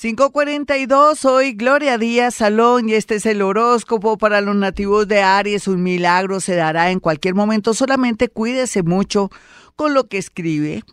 542, soy Gloria Díaz Salón y este es el horóscopo para los nativos de Aries. Un milagro se dará en cualquier momento, solamente cuídese mucho con lo que escribe,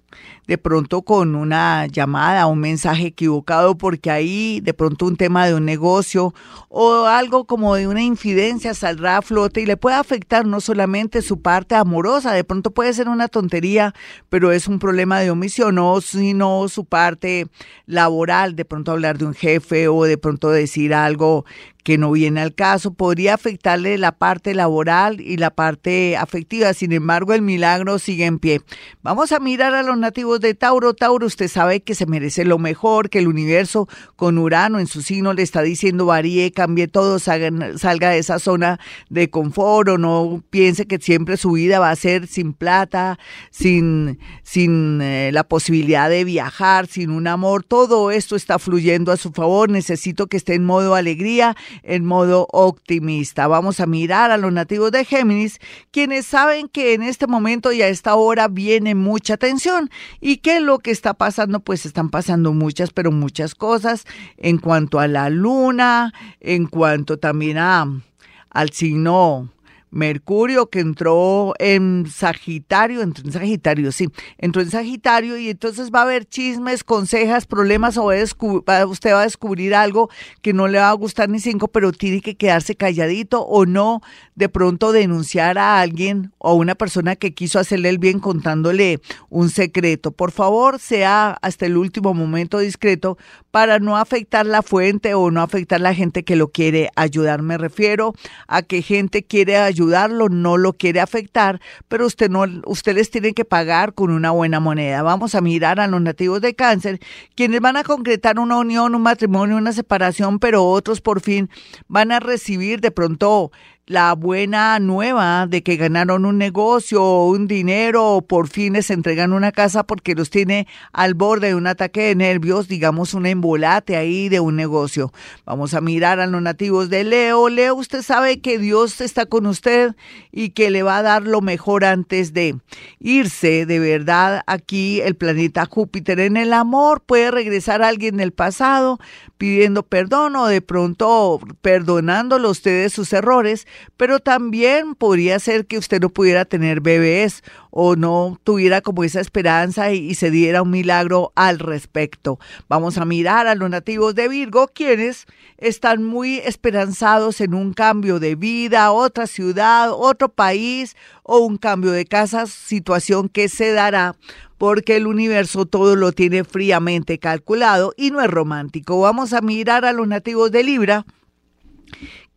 de pronto con una llamada, un mensaje equivocado, porque ahí de pronto un tema de un negocio o algo como de una infidencia saldrá a flote y le puede afectar no solamente su parte amorosa, de pronto puede ser una tontería, pero es un problema de omisión, no, sino su parte laboral, de pronto hablar de un jefe o de pronto decir algo que no viene al caso, podría afectarle la parte laboral y la parte afectiva. Sin embargo, el milagro sigue en pie. Vamos a mirar a los nativos de Tauro. Tauro, usted sabe que se merece lo mejor, que el universo con Urano en su signo le está diciendo varíe, cambie todo, salga, de esa zona de confort o no piense que siempre su vida va a ser sin plata, sin, sin eh, la posibilidad de viajar, sin un amor. Todo esto está fluyendo a su favor. Necesito que esté en modo alegría en modo optimista. Vamos a mirar a los nativos de Géminis, quienes saben que en este momento y a esta hora viene mucha tensión y que lo que está pasando, pues están pasando muchas, pero muchas cosas en cuanto a la luna, en cuanto también a, al signo Mercurio que entró en Sagitario, entró en Sagitario, sí, entró en Sagitario y entonces va a haber chismes, consejas, problemas o usted va a descubrir algo que no le va a gustar ni cinco, pero tiene que quedarse calladito o no de pronto denunciar a alguien o a una persona que quiso hacerle el bien contándole un secreto. Por favor, sea hasta el último momento discreto para no afectar la fuente o no afectar la gente que lo quiere ayudar. Me refiero a que gente quiere ayudarlo, no lo quiere afectar, pero usted no, usted les tiene que pagar con una buena moneda. Vamos a mirar a los nativos de cáncer, quienes van a concretar una unión, un matrimonio, una separación, pero otros por fin van a recibir de pronto la buena nueva de que ganaron un negocio o un dinero o por fin les entregan una casa porque los tiene al borde de un ataque de nervios, digamos un embolate ahí de un negocio. Vamos a mirar a los nativos de Leo. Leo, usted sabe que Dios está con usted y que le va a dar lo mejor antes de irse. De verdad, aquí el planeta Júpiter en el amor puede regresar a alguien del pasado pidiendo perdón o de pronto perdonándolo ustedes sus errores pero también podría ser que usted no pudiera tener bebés o no tuviera como esa esperanza y, se diera un milagro al respecto. Vamos a mirar a los nativos de Virgo, quienes están muy esperanzados en un cambio de vida, otra ciudad, otro país o un cambio de casa, situación que se dará porque el universo todo lo tiene fríamente calculado y no es romántico. Vamos a mirar a los nativos de Libra,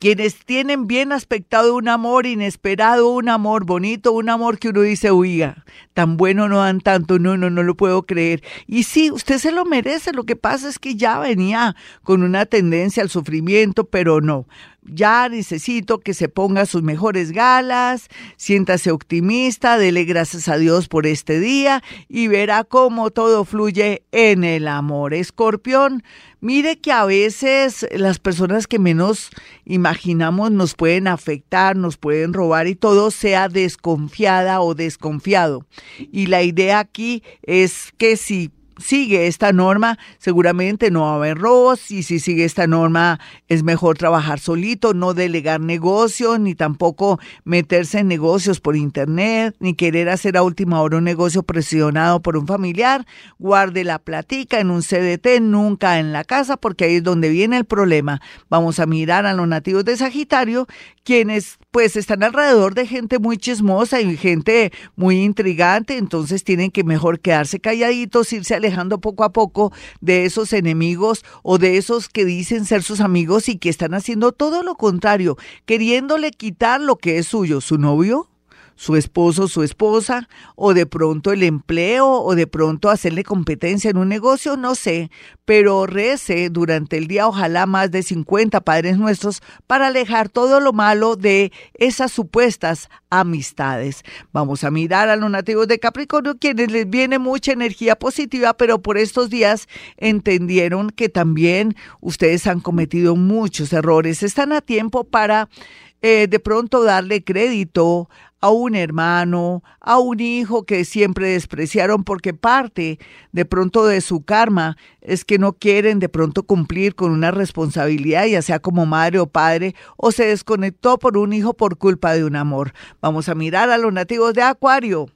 quienes tienen bien aspectado un amor inesperado, un amor bonito, un amor que uno dice, oiga, tan bueno no dan tanto, no, no, no lo puedo creer. Y sí, usted se lo merece, lo que pasa es que ya venía con una tendencia al sufrimiento, pero no ya necesito que se ponga sus mejores galas, siéntase optimista, dele gracias a Dios por este día y verá cómo todo fluye en el amor. Escorpión, mire que a veces las personas que menos imaginamos nos pueden afectar, nos pueden robar y todo sea desconfiada o desconfiado. Y la idea aquí es que si sigue esta norma, seguramente no va a haber robos y si sigue esta norma es mejor trabajar solito, no delegar negocios, ni tampoco meterse en negocios por internet, ni querer hacer a última hora un negocio presionado por un familiar. Guarde la platica en un CDT, nunca en la casa, porque ahí es donde viene el problema. Vamos a mirar a los nativos de Sagitario, quienes pues están alrededor de gente muy chismosa y gente muy intrigante, entonces tienen que mejor quedarse calladitos, irse alejando poco a poco de esos enemigos o de esos que dicen ser sus amigos y que están haciendo todo lo contrario, queriéndole quitar lo que es suyo, su novio, su esposo, su esposa, o de pronto el empleo, o de pronto hacerle competencia en un negocio, no sé, pero rece durante el día ojalá más de 50 Padres Nuestros para alejar todo lo malo de esas supuestas amistades. Vamos a mirar a los nativos de Capricornio, quienes les viene mucha energía positiva, pero por estos días entendieron que también ustedes han cometido muchos errores. Están a tiempo para eh, de pronto darle crédito a un hermano, a un hijo que siempre despreciaron porque parte de pronto de su karma es que no quieren de pronto cumplir con una responsabilidad, ya sea como madre o padre, o se desconectó por un hijo por culpa de un amor. Vamos a mirar a los nativos de Acuario.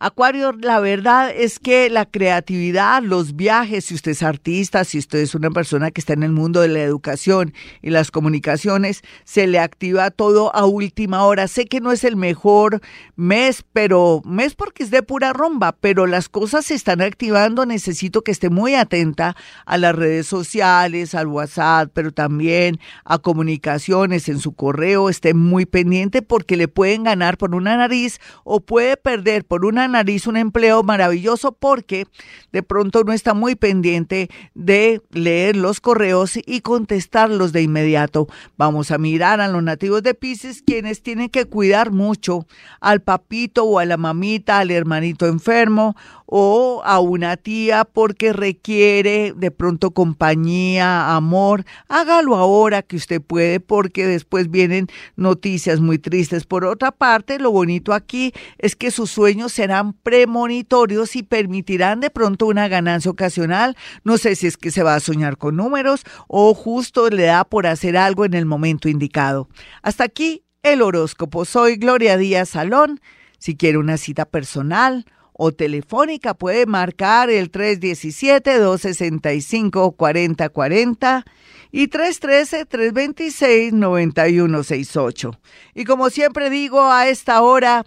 Acuario, la verdad es que la creatividad, los viajes, si usted es artista, si usted es una persona que está en el mundo de la educación y las comunicaciones, se le activa todo a última hora. Sé que no es el mejor mes, pero mes porque es de pura rumba, pero las cosas se están activando. Necesito que esté muy atenta a las redes sociales, al WhatsApp, pero también a comunicaciones en su correo. Esté muy pendiente porque le pueden ganar por una nariz o puede perder por una nariz un empleo maravilloso porque de pronto no está muy pendiente de leer los correos y contestarlos de inmediato. Vamos a mirar a los nativos de Pisces quienes tienen que cuidar mucho al papito o a la mamita, al hermanito enfermo o a una tía porque requiere de pronto compañía, amor, hágalo ahora que usted puede porque después vienen noticias muy tristes. Por otra parte, lo bonito aquí es que sus sueños premonitorios y permitirán de pronto una ganancia ocasional. No sé si es que se va a soñar con números o justo le da por hacer algo en el momento indicado. Hasta aquí el horóscopo. Soy Gloria Díaz Salón. Si quiere una cita personal, o telefónica puede marcar el 317-265-4040 y 313-326-9168. Y como siempre digo, a esta hora